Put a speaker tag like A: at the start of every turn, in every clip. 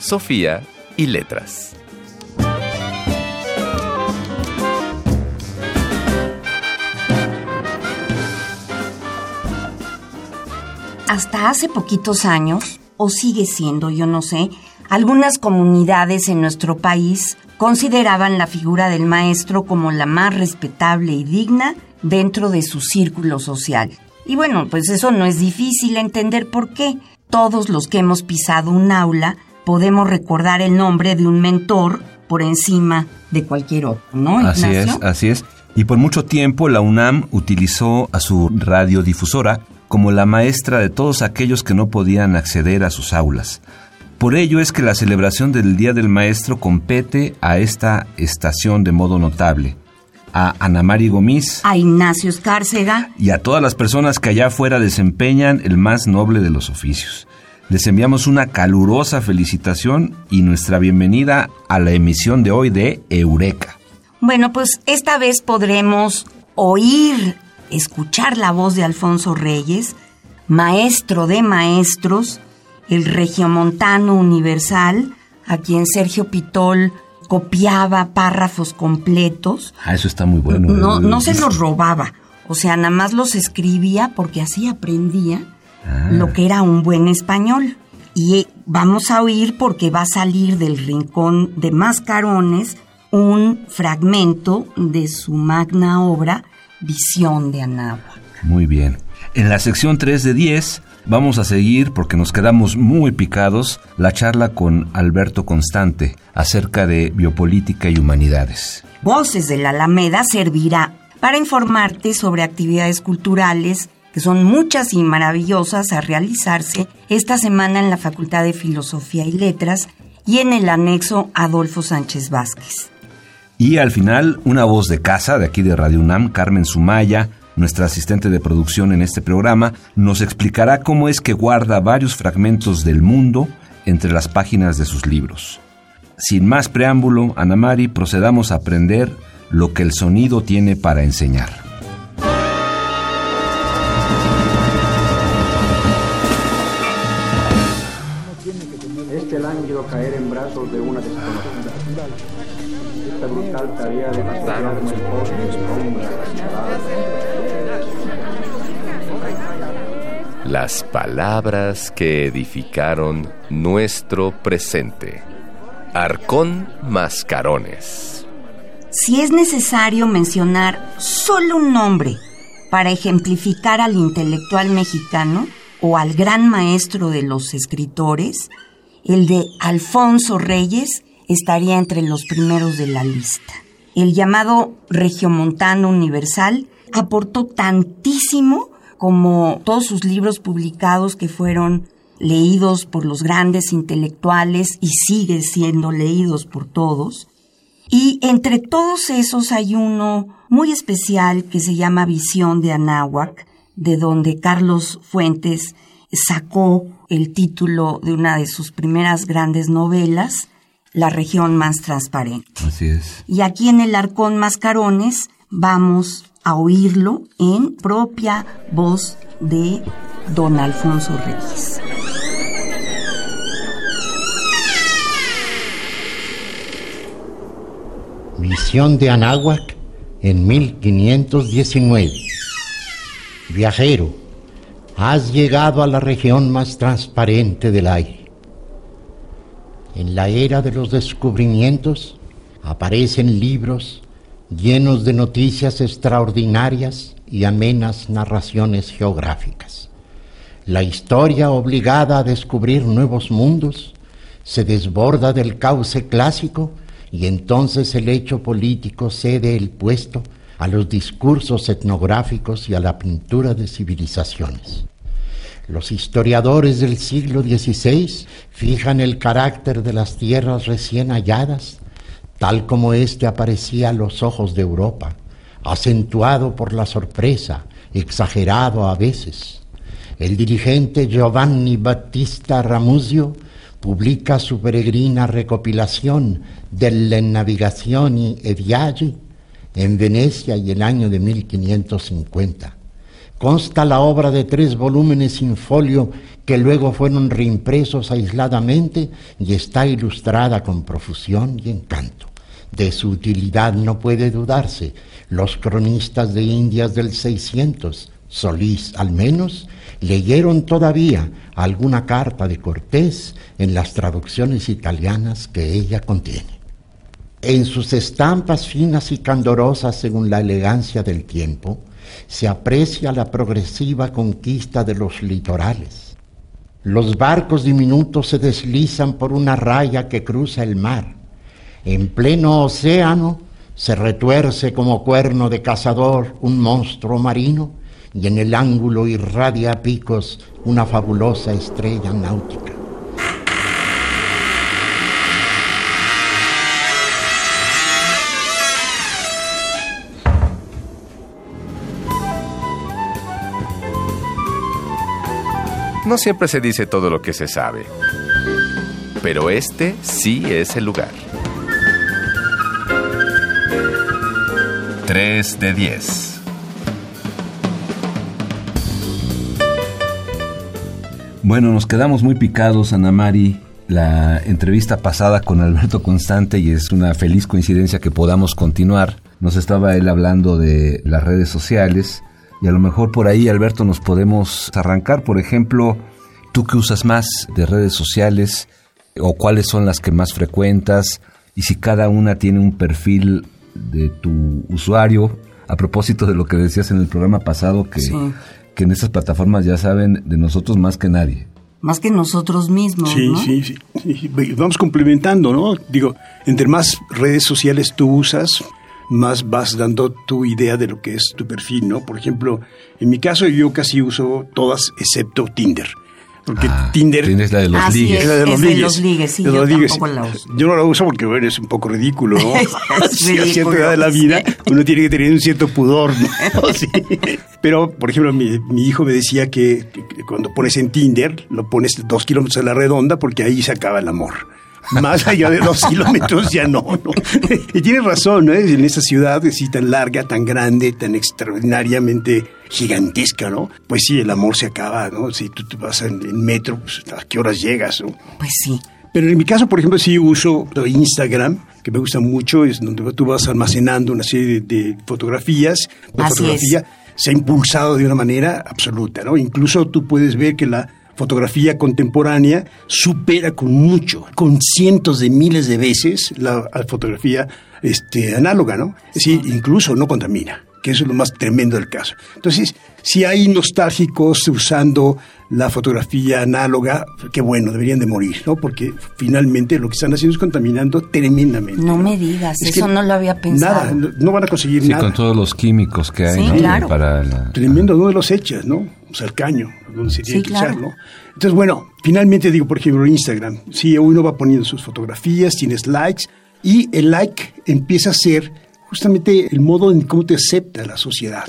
A: Sofía y letras.
B: Hasta hace poquitos años, o sigue siendo, yo no sé, algunas comunidades en nuestro país consideraban la figura del maestro como la más respetable y digna dentro de su círculo social. Y bueno, pues eso no es difícil entender por qué. Todos los que hemos pisado un aula podemos recordar el nombre de un mentor por encima de cualquier otro, ¿no?
C: Así es, así es. Y por mucho tiempo la UNAM utilizó a su radiodifusora como la maestra de todos aquellos que no podían acceder a sus aulas. Por ello es que la celebración del Día del Maestro compete a esta estación de modo notable. A Ana Mari Gomis.
B: A Ignacio Escárcega.
C: Y a todas las personas que allá afuera desempeñan el más noble de los oficios. Les enviamos una calurosa felicitación y nuestra bienvenida a la emisión de hoy de Eureka.
B: Bueno, pues esta vez podremos oír escuchar la voz de Alfonso Reyes, maestro de maestros, el regiomontano universal, a quien Sergio Pitol copiaba párrafos completos.
C: Ah, eso está muy bueno.
B: No, no se los robaba, o sea, nada más los escribía porque así aprendía ah. lo que era un buen español. Y vamos a oír porque va a salir del rincón de Mascarones un fragmento de su magna obra Visión de Anáhuac.
C: Muy bien. En la sección 3 de 10 vamos a seguir, porque nos quedamos muy picados, la charla con Alberto Constante acerca de biopolítica y humanidades.
B: Voces de la Alameda servirá para informarte sobre actividades culturales que son muchas y maravillosas a realizarse esta semana en la Facultad de Filosofía y Letras y en el anexo Adolfo Sánchez Vázquez.
C: Y al final, una voz de casa de aquí de Radio UNAM, Carmen Sumaya, nuestra asistente de producción en este programa, nos explicará cómo es que guarda varios fragmentos del mundo entre las páginas de sus libros. Sin más preámbulo, Anamari, procedamos a aprender lo que el sonido tiene para enseñar.
D: Caer en brazos de una
A: las palabras que edificaron nuestro presente. Arcón Mascarones.
B: Si es necesario mencionar solo un nombre para ejemplificar al intelectual mexicano o al gran maestro de los escritores, el de Alfonso Reyes estaría entre los primeros de la lista. El llamado Regiomontano Universal aportó tantísimo como todos sus libros publicados que fueron leídos por los grandes intelectuales y siguen siendo leídos por todos. Y entre todos esos hay uno muy especial que se llama Visión de Anáhuac, de donde Carlos Fuentes sacó el título de una de sus primeras grandes novelas, la región más transparente.
C: Así es.
B: Y aquí en el Arcón Mascarones vamos a oírlo en propia voz de don Alfonso Reyes.
E: Misión de Anáhuac en 1519. Viajero, has llegado a la región más transparente del aire en la era de los descubrimientos aparecen libros llenos de noticias extraordinarias y amenas narraciones geográficas. La historia obligada a descubrir nuevos mundos se desborda del cauce clásico y entonces el hecho político cede el puesto a los discursos etnográficos y a la pintura de civilizaciones. Los historiadores del siglo XVI fijan el carácter de las tierras recién halladas, tal como éste aparecía a los ojos de Europa, acentuado por la sorpresa, exagerado a veces. El dirigente Giovanni Battista Ramuzio publica su peregrina recopilación delle navigazioni e viaggi en Venecia y el año de 1550. Consta la obra de tres volúmenes sin folio que luego fueron reimpresos aisladamente y está ilustrada con profusión y encanto. De su utilidad no puede dudarse. Los cronistas de Indias del 600, Solís al menos, leyeron todavía alguna carta de Cortés en las traducciones italianas que ella contiene. En sus estampas finas y candorosas según la elegancia del tiempo, se aprecia la progresiva conquista de los litorales. Los barcos diminutos se deslizan por una raya que cruza el mar. En pleno océano se retuerce como cuerno de cazador un monstruo marino y en el ángulo irradia picos una fabulosa estrella náutica.
A: No siempre se dice todo lo que se sabe, pero este sí es el lugar. 3 de 10.
C: Bueno, nos quedamos muy picados, Ana Mari. La entrevista pasada con Alberto Constante y es una feliz coincidencia que podamos continuar. Nos estaba él hablando de las redes sociales y a lo mejor por ahí, Alberto, nos podemos arrancar. Por ejemplo, tú que usas más de redes sociales o cuáles son las que más frecuentas y si cada una tiene un perfil de tu usuario. A propósito de lo que decías en el programa pasado, que, que en esas plataformas ya saben de nosotros más que nadie.
B: Más que nosotros mismos.
F: Sí,
B: ¿no?
F: sí, sí, sí. Vamos complementando, ¿no? Digo, entre más redes sociales tú usas, más vas dando tu idea de lo que es tu perfil, ¿no? Por ejemplo, en mi caso yo casi uso todas excepto Tinder. Porque
C: Ah,
F: Tinder,
C: Tinder es la de los
B: Así
C: ligues.
B: es.
F: es la de los
B: de
F: ligues.
B: los ligues, sí,
F: De
B: yo
F: los ligues.
B: tampoco la uso.
F: Yo no la uso porque bueno, es un poco ridículo, ¿no?
B: Es
F: Sí, a cierta edad de la
B: sí.
F: vida uno tiene que tener un cierto pudor, ¿no? Sí. Pero, por ejemplo, mi, mi hijo me decía que, que cuando pones en Tinder, lo pones dos kilómetros a la redonda porque ahí se acaba el amor. Más allá de dos kilómetros ya no, ¿no? Y tienes razón, ¿no? En esa ciudad así tan larga, tan grande, tan extraordinariamente gigantesca, ¿no? Pues sí, el amor se acaba, ¿no? Si tú te vas en, en metro, pues, ¿a qué horas llegas, no?
B: Pues sí.
F: Pero en mi caso, por ejemplo, sí uso Instagram, que me gusta mucho, es donde tú vas almacenando una serie de, de fotografías. La
B: Así
F: fotografía se ha impulsado de una manera absoluta, ¿no? Incluso tú puedes ver que la fotografía contemporánea supera con mucho, con cientos de miles de veces la, la fotografía este, análoga, ¿no? Es decir, incluso no contamina, que eso es lo más tremendo del caso. Entonces, si hay nostálgicos usando la fotografía análoga, qué bueno, deberían de morir, ¿no? Porque finalmente lo que están haciendo es contaminando tremendamente.
B: No me digas,
F: Es
B: eso no lo había pensado.
F: Nada, no, no van a conseguir
C: Sí,
F: nada.
C: con todos los químicos que hay,
B: Sí,
C: ¿no?
B: claro.
C: Para la-
F: Tremendo, ¿dónde los echas, no? O sea, el caño, donde se tiene
B: Sí,
F: que
B: claro.
F: ¿no? Entonces, bueno, finalmente digo, por ejemplo, Instagram. Sí, uno va poniendo sus fotografías, tienes likes, y el like empieza a ser justamente el modo en cómo te acepta la sociedad.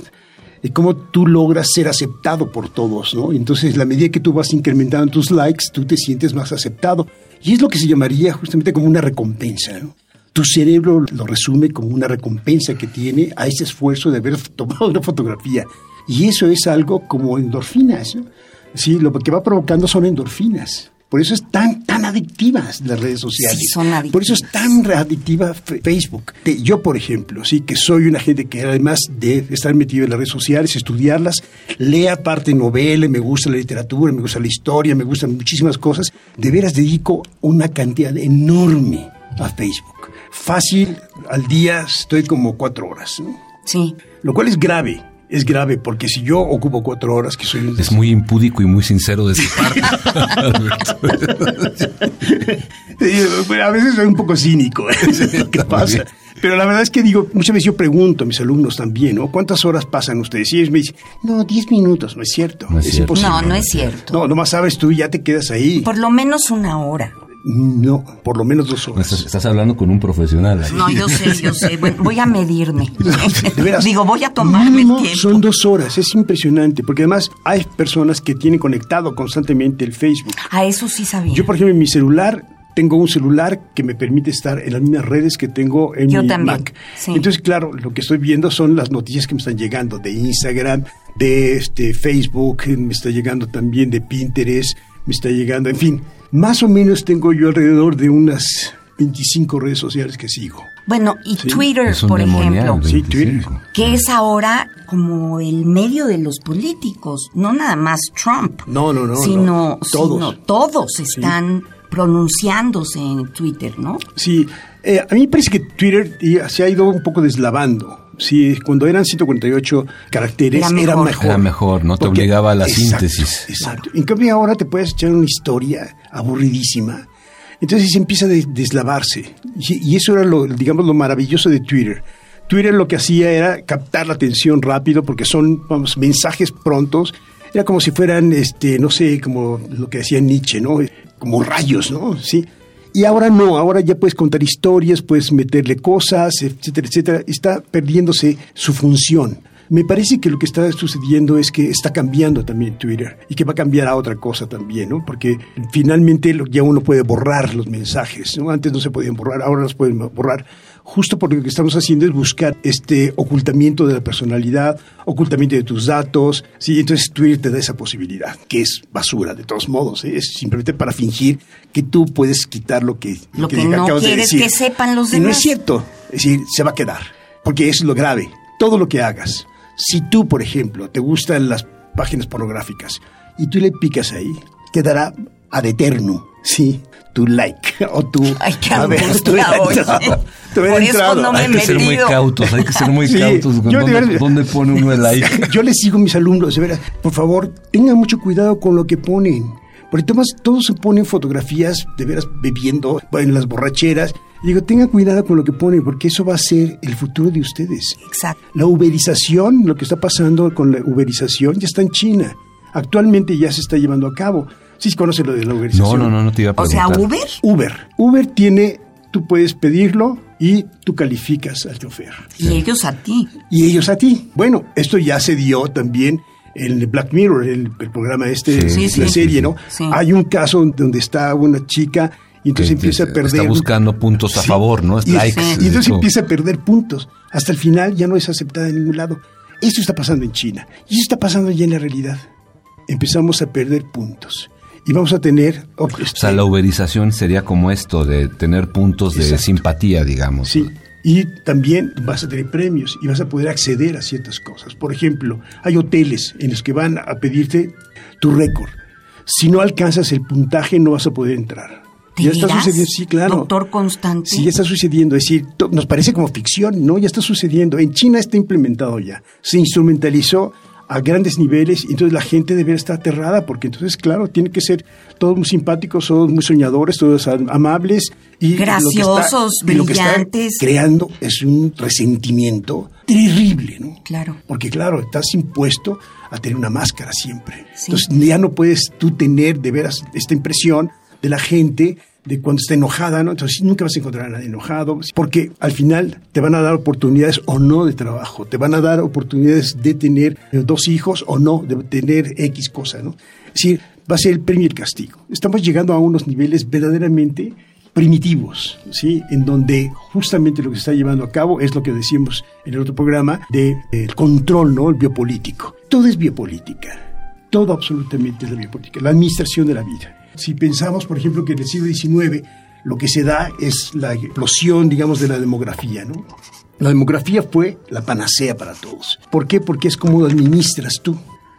F: Y cómo tú logras ser aceptado por todos, ¿no? Entonces, la medida que tú vas incrementando tus likes, tú te sientes más aceptado. Y es lo que se llamaría justamente como una recompensa, ¿no? Tu cerebro lo resume como una recompensa que tiene a ese esfuerzo de haber tomado una fotografía. Y eso es algo como endorfinas. ¿no? Sí, lo que va provocando son endorfinas. Por eso es tan, tan adictivas las redes sociales.
B: Sí, son adictivas.
F: Por eso es tan adictiva Facebook. Yo, por ejemplo, sí, que soy una gente que además de estar metido en las redes sociales, estudiarlas, lee aparte novela, me gusta la literatura, me gusta la historia, me gustan muchísimas cosas, de veras dedico una cantidad enorme a Facebook. Fácil, al día estoy como cuatro horas, ¿no?
B: Sí.
F: Lo cual es grave. Es grave, porque si yo ocupo cuatro horas, que soy un...
C: Es muy impúdico y muy sincero de su parte.
F: a veces soy un poco cínico, es lo que pasa. Pero la verdad es que digo, muchas veces yo pregunto a mis alumnos también, ¿no? ¿Cuántas horas pasan ustedes? Y ellos me dicen, no, diez minutos, no es cierto.
C: No es cierto.
F: imposible.
B: No, no es cierto.
F: No, nomás sabes tú y ya te quedas ahí.
B: Por lo menos una hora.
F: No, por lo menos dos horas.
C: Estás, estás hablando con un profesional. ahí.
B: No, yo sé, yo sé. Bueno, voy a medirme.
F: De veras,
B: Digo, voy a tomarme el tiempo.
F: Son dos horas, es impresionante, porque además hay personas que tienen conectado constantemente el Facebook.
B: A eso sí sabía.
F: Yo, por ejemplo, en mi celular tengo un celular que me permite estar en las mismas redes que tengo en
B: Yo
F: mi
B: también,
F: Mac.
B: sí.
F: Entonces, claro, lo que estoy viendo son las noticias que me están llegando de Instagram, de este Facebook, me está llegando también de Pinterest, me está llegando, en fin, más o menos tengo yo alrededor de unas 25 redes sociales que sigo.
B: Bueno, y
F: Sí,
B: Twitter, por ejemplo,
F: Sí,
C: 25.
B: que es ahora como el medio de los políticos, no nada más Trump.
F: No, no, no,
B: Sino
F: no. Todos.
B: sino todos están pronunciándose en Twitter, ¿no?
F: Sí, eh, a mí me parece que Twitter se ha ido un poco deslavando. Sí, cuando eran 148 caracteres
B: Era
F: era
B: mejor.
F: mejor.
C: Era mejor, ¿no? Te
F: Porque-
C: obligaba a la
F: Exacto,
C: síntesis.
F: Exacto. En cambio ahora te puedes echar una historia aburridísima. Entonces se empieza a de- deslavarse. Y, y eso era lo, digamos, lo maravilloso de Twitter. Twitter lo que hacía era captar la atención rápido porque son vamos, mensajes prontos. Era como si fueran, este, no sé, como lo que decía Nietzsche, ¿no? Como rayos, ¿no? Sí. Y ahora no, ahora ya puedes contar historias, puedes meterle cosas, etcétera, etcétera. Está perdiéndose su función. Me parece que lo que está sucediendo es que está cambiando también Twitter y que va a cambiar a otra cosa también, ¿no? Porque finalmente ya uno puede borrar los mensajes, ¿no? Antes no se podían borrar, ahora los pueden borrar. Justo porque lo que estamos haciendo es buscar este ocultamiento de la personalidad, ocultamiento de tus datos, ¿sí? Entonces Twitter te da esa posibilidad, que es basura de todos modos, es simplemente para fingir que tú puedes quitar lo que,
B: Lo que no
F: acabas de
B: quieres
F: decir.
B: que sepan los
F: Y no
B: demás.
F: es cierto, es decir, se va a quedar, porque eso es lo grave. Todo lo que hagas, si tú, por ejemplo, te gustan las páginas pornográficas y tú le picas ahí, quedará ad eterno, ¿sí? Tu like o tu...
B: Ay, qué angustia,
F: tu. entrado, tu hubiera
B: Por eso
F: entrado.
B: no me
C: Hay que ser muy cautos, hay que ser muy
F: Sí,
C: cautos. con ¿Dónde, pone uno el like?
F: Yo les digo a mis alumnos, de veras, por favor, tengan mucho cuidado con lo que ponen. Porque todos, todos se ponen fotografías de veras bebiendo en las borracheras. Y digo, tengan cuidado con lo que ponen, porque eso va a ser el futuro de ustedes.
B: Exacto.
F: La uberización, lo que está pasando con la uberización, ya está en China. Actualmente ya se está llevando a cabo. Sí, se conoce lo de la uberización.
C: No, no, no, no te iba a
B: O
C: preguntar.
B: sea, Uber
F: Uber. Uber tiene, tú puedes pedirlo y tú calificas al chofer
B: y ellos a ti.
F: y ellos a ti. Bueno, esto ya se dio también en Black Mirror, el, el programa este,
C: Sí,
B: sí,
F: la
B: sí.
F: serie, ¿no?
B: Sí.
F: Hay un caso donde está una chica y entonces
C: Que
F: empieza a perder.
C: está buscando puntos a favor, ¿no? Es
F: Y,
C: likes,
F: y
C: es
F: entonces
C: eso.
F: empieza a perder puntos. Hasta el final ya no es aceptada en ningún lado. Esto está pasando en China y eso está pasando ya en la realidad. Empezamos a perder puntos y vamos a tener.
C: O sea, la uberización sería como esto, de tener puntos de
F: Exacto.
C: simpatía, digamos.
F: Sí, y también vas a tener premios y vas a poder acceder a ciertas cosas. Por ejemplo, hay hoteles en los que van a pedirte tu récord. Si no alcanzas el puntaje, no vas a poder entrar.
B: ¿De
F: Ya está sucediendo, sí, claro.
B: Doctor Constante.
F: Sí, ya está sucediendo. Es decir, nos parece como ficción, ¿no? Ya está sucediendo. En China está implementado ya. Se instrumentalizó a grandes niveles y entonces la gente debe estar aterrada porque entonces, claro, tiene que ser todos muy simpáticos, todos muy soñadores, todos am- amables y lo que está-
B: Graciosos,
F: y lo que está
B: brillantes.
F: creando es un resentimiento terrible, ¿no?
B: Claro.
F: Porque claro, estás impuesto a tener una máscara siempre.
B: Sí.
F: Entonces ya no puedes tú tener de veras esta impresión de la gente de cuando está enojada, ¿no? Entonces nunca vas a encontrar a nadie enojado, porque al final te van a dar oportunidades o no de trabajo, te van a dar oportunidades de tener eh, dos hijos o no, de tener X cosa, ¿no? Es decir, va a ser el premio y el castigo. Estamos llegando a unos niveles verdaderamente primitivos, ¿sí? En donde justamente lo que se está llevando a cabo es lo que decíamos en el otro programa de eh, control, ¿no? El biopolítico. Todo es biopolítica. Todo absolutamente es la biopolítica, la administración de la vida. Si pensamos, por ejemplo, que en el siglo XIX lo que se da es la explosión, digamos, de la demografía, ¿no? La demografía fue la panacea para todos. ¿Por qué? Porque es como administras tú.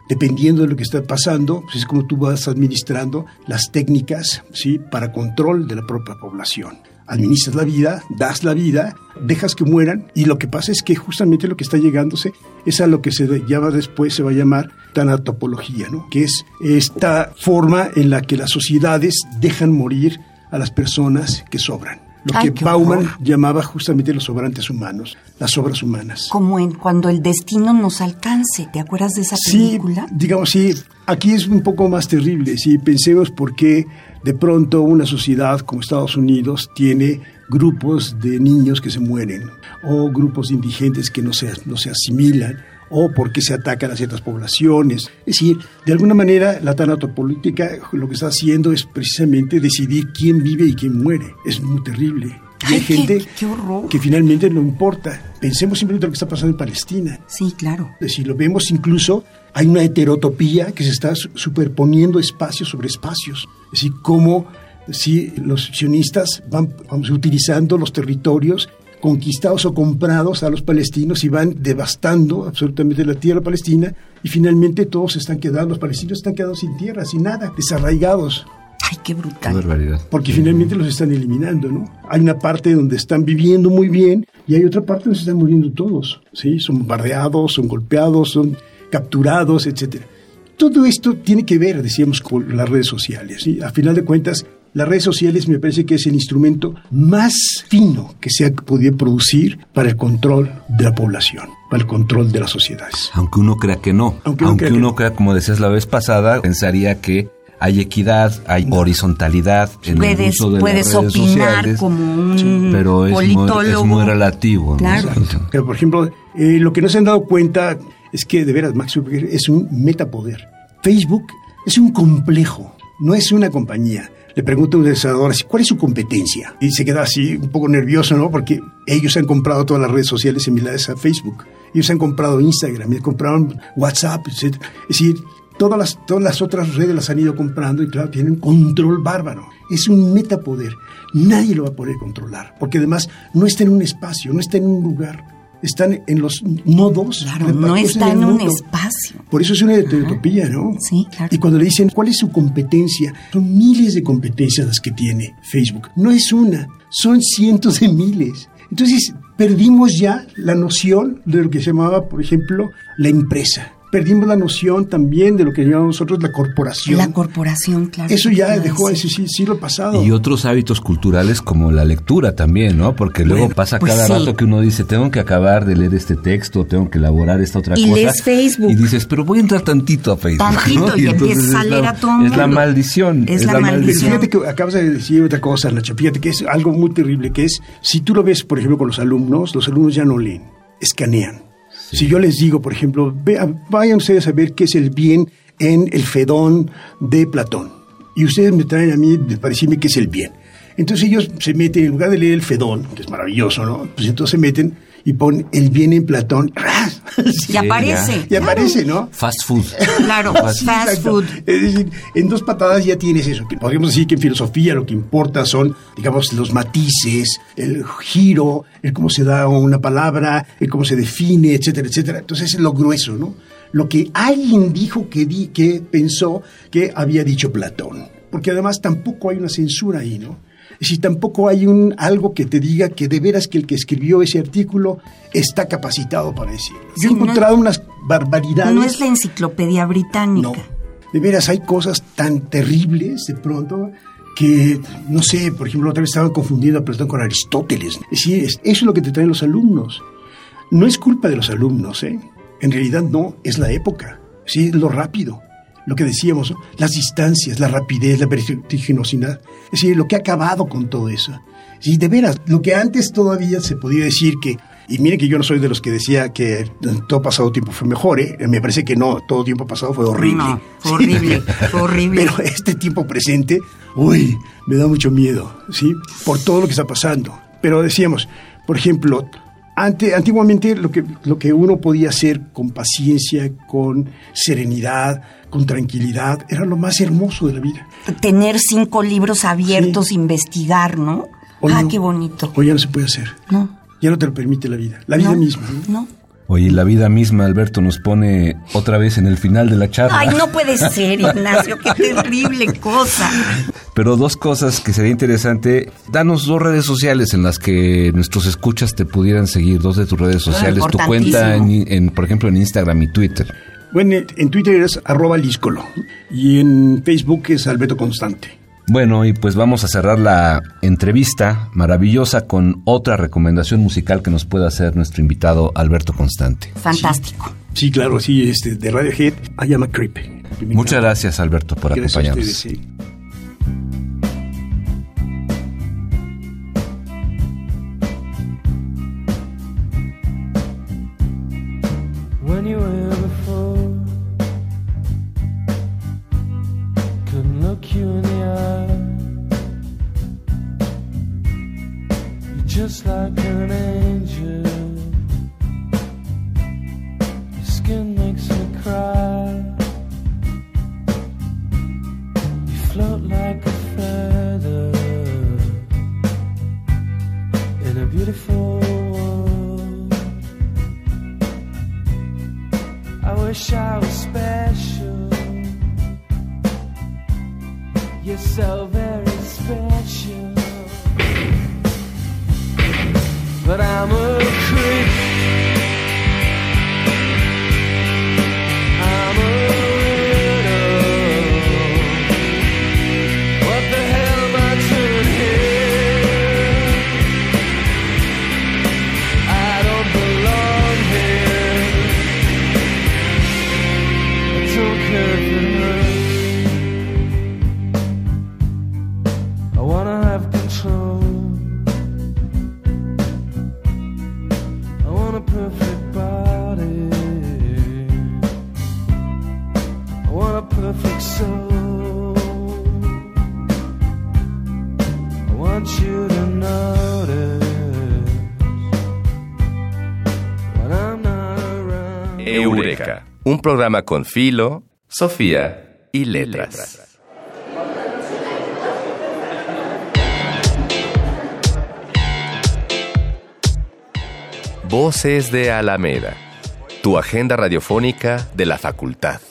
F: Dependiendo de lo que está pasando, pues es como tú vas administrando las técnicas ¿sí? para control de la propia población. Administras la vida, das la vida, dejas que mueran y lo que pasa es que justamente lo que está llegándose es a lo que se llama después, se va a llamar tanatopología, ¿no? que es esta forma en la que las sociedades dejan morir a las personas que sobran. Lo
B: Ay,
F: que Bauman
B: horror.
F: llamaba justamente los sobrantes humanos, las obras humanas.
B: Como en cuando el destino nos alcance. ¿Te acuerdas de esa
F: Sí,
B: película?
F: digamos, sí, aquí es un poco más terrible. Si pensemos por qué de pronto una sociedad como Estados Unidos tiene grupos de niños que se mueren, o grupos de indigentes que no se, no se asimilan, o por qué se atacan a ciertas poblaciones. Es decir, de alguna manera la tanatopolítica lo que está haciendo es precisamente decidir quién vive y quién muere. Es muy terrible. Y hay gente
B: qué
F: que finalmente no importa. Pensemos simplemente en lo que está pasando en Palestina.
B: Sí, claro.
F: Si lo vemos incluso, hay una heterotopía que se está su- superponiendo espacios sobre espacios. Es decir, cómo si los sionistas van vamos, utilizando los territorios conquistados o comprados a los palestinos y van devastando absolutamente la tierra palestina y finalmente todos se están quedando, los palestinos están quedando sin tierra, sin nada, desarraigados
B: Ay, qué
C: Qué
B: brutal.
C: barbaridad.
F: porque finalmente los están eliminando, ¿no? Hay una parte donde están viviendo muy bien y hay otra parte donde se están muriendo todos, ¿sí? Son bombardeados, son golpeados, son capturados, etcétera. Todo esto tiene que ver, decíamos, con las redes sociales, ¿sí? A final de cuentas, las redes sociales me parece que es el instrumento más fino que se ha podido producir para el control de la población, para el control de las sociedades.
C: Aunque uno crea que no.
F: Aunque crea
C: uno
F: no.
C: crea, como decías la vez pasada, pensaría que hay equidad, hay horizontalidad en
B: Puedes,
C: el uso de
B: puedes
C: las redes
B: opinar
C: sociales,
B: como un
C: pero es muy,
B: politólogo.
C: es muy relativo.
B: Claro.
F: Pero, por ejemplo, eh, lo que no se han dado cuenta es que, de veras, Max Zuckerberg es un metapoder. Facebook es un complejo, no es una compañía. Le pregunto a un desarrollador ¿cuál es su competencia? Y se queda así un poco nervioso, ¿no? Porque ellos han comprado todas las redes sociales similares a Facebook. Ellos han comprado Instagram, y compraron WhatsApp. Es decir, todas las, todas las otras redes las han ido comprando y claro, tienen control bárbaro. Es un metapoder. Nadie lo va a poder controlar, porque además no está en un espacio, no está en un lugar. Están en los nodos.
B: Claro, no está en un espacio.
F: Por eso es una utopía, ¿no?
B: Sí, claro.
F: Y cuando le dicen cuál es su competencia, son miles de competencias las que tiene Facebook. No es una, son cientos de miles. Entonces, perdimos ya la noción de lo que se llamaba, por ejemplo, la empresa. Perdimos la noción también de lo que llamamos nosotros la corporación.
B: La corporación, claro.
F: Eso
B: ¿qué
F: ya dejó ese sí- siglo pasado.
C: Y otros hábitos culturales como la lectura también, ¿no? Porque luego
F: Bueno,
C: pasa
B: pues
C: cada
B: sí.
C: rato que uno dice, tengo que acabar de leer este texto, tengo que elaborar esta otra
B: Y
C: cosa.
B: lees Facebook.
C: Y dices, pero voy a entrar tantito a Facebook.
B: Tantito,
C: ¿no?
B: y
C: entonces
B: empiezas a
C: es
B: leer
C: la-
B: a todo
C: Es la
B: mundo.
C: maldición.
B: Es la
F: Pero
B: maldición.
F: fíjate que acabas de decir otra cosa, Nacho. Fíjate que es algo muy terrible, que es, si tú lo ves, por ejemplo, con los alumnos, los alumnos ya no leen, escanean. Si yo les digo, por ejemplo, vayan ustedes a ver qué es el bien en el Fedón de Platón. Y ustedes me traen a mí de parecerme qué es el bien. Entonces ellos se meten, en lugar de leer el Fedón, que es maravilloso, ¿no? Pues entonces se meten y ponen el bien en Platón.
B: Y aparece.
F: Y aparece, ¿no?
C: Fast food.
B: Claro,
F: Sí,
B: fast
F: exacto.
B: food.
F: Es decir, en dos patadas ya tienes eso. Podríamos decir que en filosofía lo que importa son, digamos, los matices, el giro, el cómo se da una palabra, el cómo se define, etcétera, etcétera. Entonces es lo grueso, ¿no? Lo que alguien dijo que, di, que pensó que había dicho Platón. Porque además tampoco hay una censura ahí, ¿no? Decir, tampoco hay un, algo que te diga que de veras que el que escribió ese artículo está capacitado para decirlo.
B: Sí,
F: Yo he
B: no-
F: encontrado unas barbaridades.
B: No es la enciclopedia británica.
F: No. De veras, hay cosas tan terribles de pronto que, no sé, por ejemplo, otra vez estaban confundiendo a Platón con Aristóteles. Es decir, es- eso es lo que te traen los alumnos. No es culpa de los alumnos, ¿eh? En realidad no, es la época. Sí, es lo rápido. Lo que decíamos, ¿no? las distancias, la rapidez, la vertiginosidad. Es decir, lo que ha acabado con todo eso. Sí, de veras, lo que antes todavía se podía decir que, y miren que yo no soy de los que decía que todo pasado tiempo fue mejor, ¿eh? me parece que no, todo tiempo pasado fue horrible.
B: No, fue
F: Sí.
B: horrible, fue horrible.
F: Pero este tiempo presente, uy, me da mucho miedo, ¿sí? Por todo lo que está pasando. Pero decíamos, por ejemplo, ante, antiguamente lo que, lo que uno podía hacer con paciencia, con serenidad, con tranquilidad, era lo más hermoso de la vida.
B: Tener cinco libros abiertos,
F: Sí.
B: investigar, ¿no?
F: Hoy
B: ah,
F: no.
B: qué bonito.
F: Hoy ya no se puede hacer.
B: No,
F: Ya no te lo permite la vida. La vida
B: no,
F: misma. ¿no?
B: No.
C: Oye, la vida misma, Alberto, nos pone otra vez en el final de la charla.
B: Ay, no puede ser, Ignacio, qué terrible cosa.
C: Pero dos cosas que sería interesante, danos dos redes sociales en las que nuestros escuchas te pudieran seguir, dos de tus redes sociales, tu cuenta, en, en, por ejemplo, en Instagram y Twitter.
F: Bueno, en Twitter es arroba líscolo y en Facebook es Alberto Constante.
C: Bueno, y pues vamos a cerrar la entrevista maravillosa con otra recomendación musical que nos pueda hacer nuestro invitado Alberto Constante.
B: Fantástico.
F: Sí, claro, sí, este, de Radiohead, I Am a Creep.
C: Muchas gracias, Alberto, por acompañarnos. sí.
G: just
A: programa con Filo, Sofía y Letras. Voces de Alameda, tu agenda radiofónica de la facultad.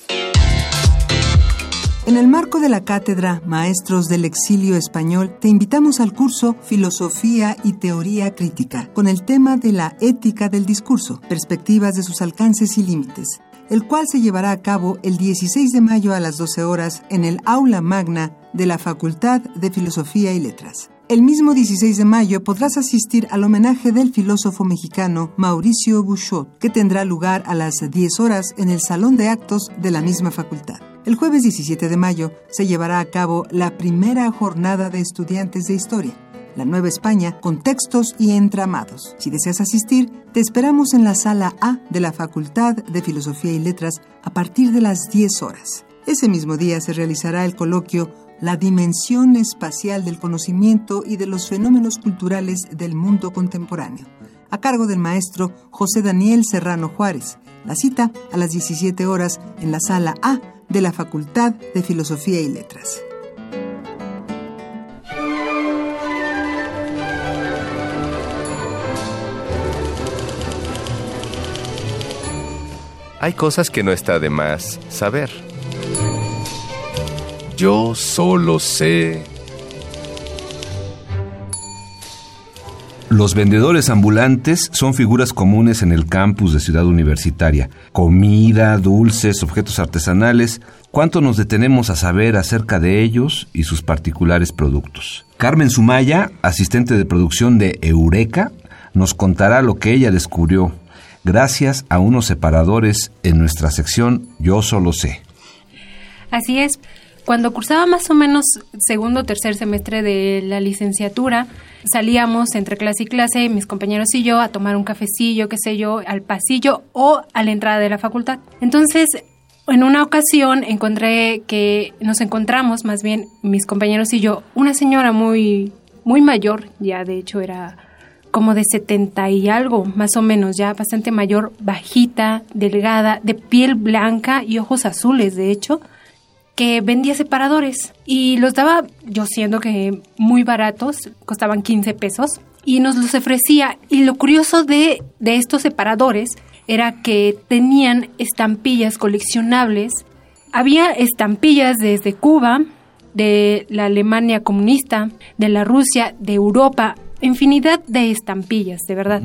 H: En el marco de la cátedra Maestros del Exilio Español, te invitamos al curso Filosofía y Teoría Crítica, con el tema de la ética del discurso, perspectivas de sus alcances y límites, el cual se llevará a cabo el 16 de mayo a las 12 horas en el aula magna de la Facultad de Filosofía y Letras. El mismo 16 de mayo podrás asistir al homenaje del filósofo mexicano Mauricio Bouchot, que tendrá lugar a las 10 horas en el Salón de Actos de la misma facultad. El jueves 17 de mayo se llevará a cabo la primera jornada de estudiantes de historia, la Nueva España, con textos y entramados. Si deseas asistir, te esperamos en la sala A de la Facultad de Filosofía y Letras a partir de las 10 horas. Ese mismo día se realizará el coloquio La dimensión espacial del conocimiento y de los fenómenos culturales del mundo contemporáneo, a cargo del maestro José Daniel Serrano Juárez. La cita a las 17 horas en la sala A de la Facultad de Filosofía y Letras.
A: Hay cosas que no está de más saber. Yo solo sé.
C: Los vendedores ambulantes son figuras comunes en el campus de Ciudad Universitaria. Comida, dulces, objetos artesanales. ¿Cuánto nos detenemos a saber acerca de ellos y sus particulares productos? Carmen Sumaya, asistente de producción de Eureka, nos contará lo que ella descubrió gracias a unos separadores en nuestra sección Yo solo sé.
I: Así es. Cuando cursaba más o menos segundo o tercer semestre de la licenciatura, salíamos entre clase y clase, mis compañeros y yo, a tomar un cafecillo, qué sé yo, al pasillo o a la entrada de la facultad. Entonces, en una ocasión encontré que nos encontramos, más bien mis compañeros y yo, una señora muy, muy mayor, ya de hecho era como de 70 y algo, más o menos, ya bastante mayor, bajita, delgada, de piel blanca y ojos azules, de hecho, que vendía separadores y los daba, yo siendo que muy baratos, costaban 15 pesos y nos los ofrecía. Y lo curioso de, de estos separadores era que tenían estampillas coleccionables. Había estampillas desde Cuba, de la Alemania comunista, de la Rusia, de Europa, infinidad de estampillas, de verdad.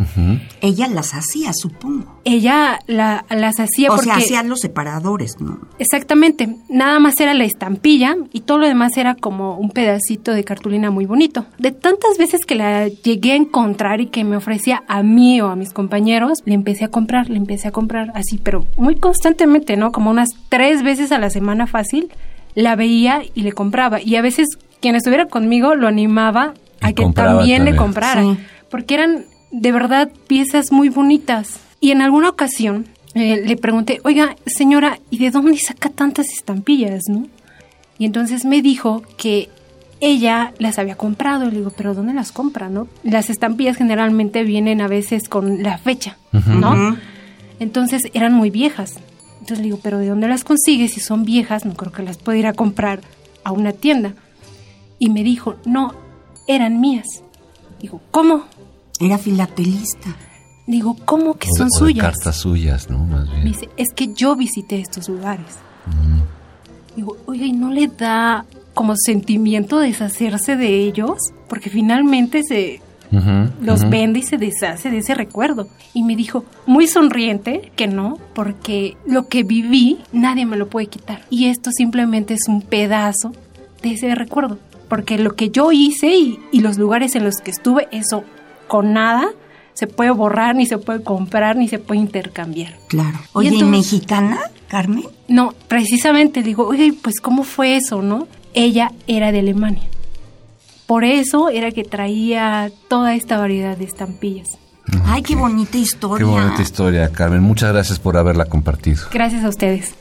B: Ella las hacía, supongo.
I: Ella la- las hacía
B: o
I: porque...
B: sea, hacían los separadores, ¿no?
I: Exactamente, nada más era la estampilla y todo lo demás era como un pedacito de cartulina muy bonito. De tantas veces que la llegué a encontrar y que me ofrecía a mí o a mis compañeros, le empecé a comprar, le empecé a comprar así, pero muy constantemente, ¿no? Como unas tres veces a la semana fácil, la veía y le compraba. Y a veces quien estuviera conmigo lo animaba a que también le comprara,
B: Sí.
I: porque eran de verdad piezas muy bonitas. Y en alguna ocasión eh, le pregunté, oiga, señora, ¿y de dónde saca tantas estampillas, no? Y entonces me dijo que ella las había comprado. Y le digo, ¿pero dónde las compra, no? Las estampillas generalmente vienen a veces con la fecha, ¿no? Entonces eran muy viejas. Entonces le digo, ¿pero de dónde las consigues? Si son viejas, no creo que las pueda ir a comprar a una tienda. Y me dijo, no, eran mías. Digo, ¿cómo?
B: Era filatelista.
I: Digo, ¿cómo que
C: O
I: son
C: o de
I: suyas?
C: cartas suyas, ¿no? Más bien.
I: Me dice, es que yo visité estos lugares. Digo, oiga, ¿y no le da como sentimiento deshacerse de ellos? Porque finalmente se
C: Ujú,
I: los
C: ujú.
I: vende y se deshace de ese recuerdo. Y me dijo, muy sonriente, que no, porque lo que viví nadie me lo puede quitar. Y esto simplemente es un pedazo de ese recuerdo. Porque lo que yo hice y, y los lugares en los que estuve, eso con nada se puede borrar, ni se puede comprar, ni se puede intercambiar.
B: Claro.
I: Y
B: Oye, ¿y
I: entonces-
B: mexicana, Carmen?
I: No, precisamente digo, oye, pues ¿cómo fue eso, no? Ella era de Alemania. Por eso era que traía toda esta variedad de estampillas.
B: Ay, qué bonita historia.
C: Qué bonita historia, Carmen. Muchas gracias por haberla compartido.
I: Gracias a ustedes.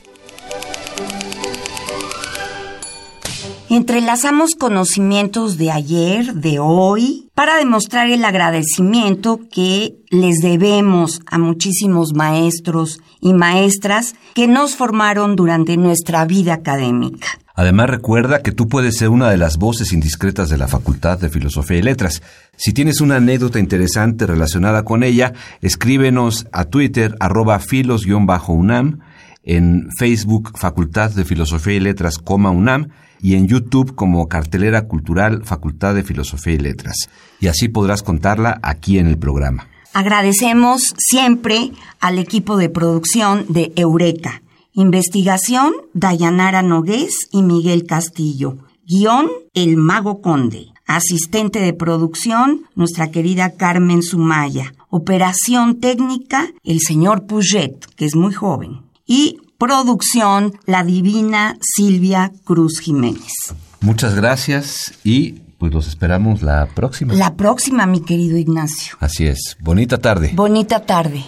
B: Entrelazamos conocimientos de ayer, de hoy, para demostrar el agradecimiento que les debemos a muchísimos maestros y maestras que nos formaron durante nuestra vida académica.
C: Además, recuerda que tú puedes ser una de las voces indiscretas de la Facultad de Filosofía y Letras. Si tienes una anécdota interesante relacionada con ella, escríbenos a Twitter, arroba filos-unam, en Facebook, Facultad de Filosofía y Letras, UNAM, y en YouTube como Cartelera Cultural Facultad de Filosofía y Letras. Y así podrás contarla aquí en el programa.
B: Agradecemos siempre al equipo de producción de Eureka. Investigación, Dayanara Nogués y Miguel Castillo. Guión, El Mago Conde. Asistente de producción, nuestra querida Carmen Sumaya. Operación técnica, el señor Puget, que es muy joven. Y producción, la divina Silvia Cruz Jiménez.
C: Muchas gracias y pues los esperamos la próxima.
B: La próxima, mi querido Ignacio.
C: Así es. Bonita tarde.
B: Bonita tarde.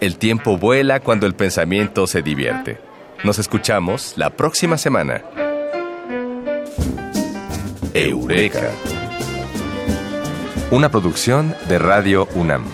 A: El tiempo vuela cuando el pensamiento se divierte. Nos escuchamos la próxima semana. Eureka. Una producción de Radio UNAM.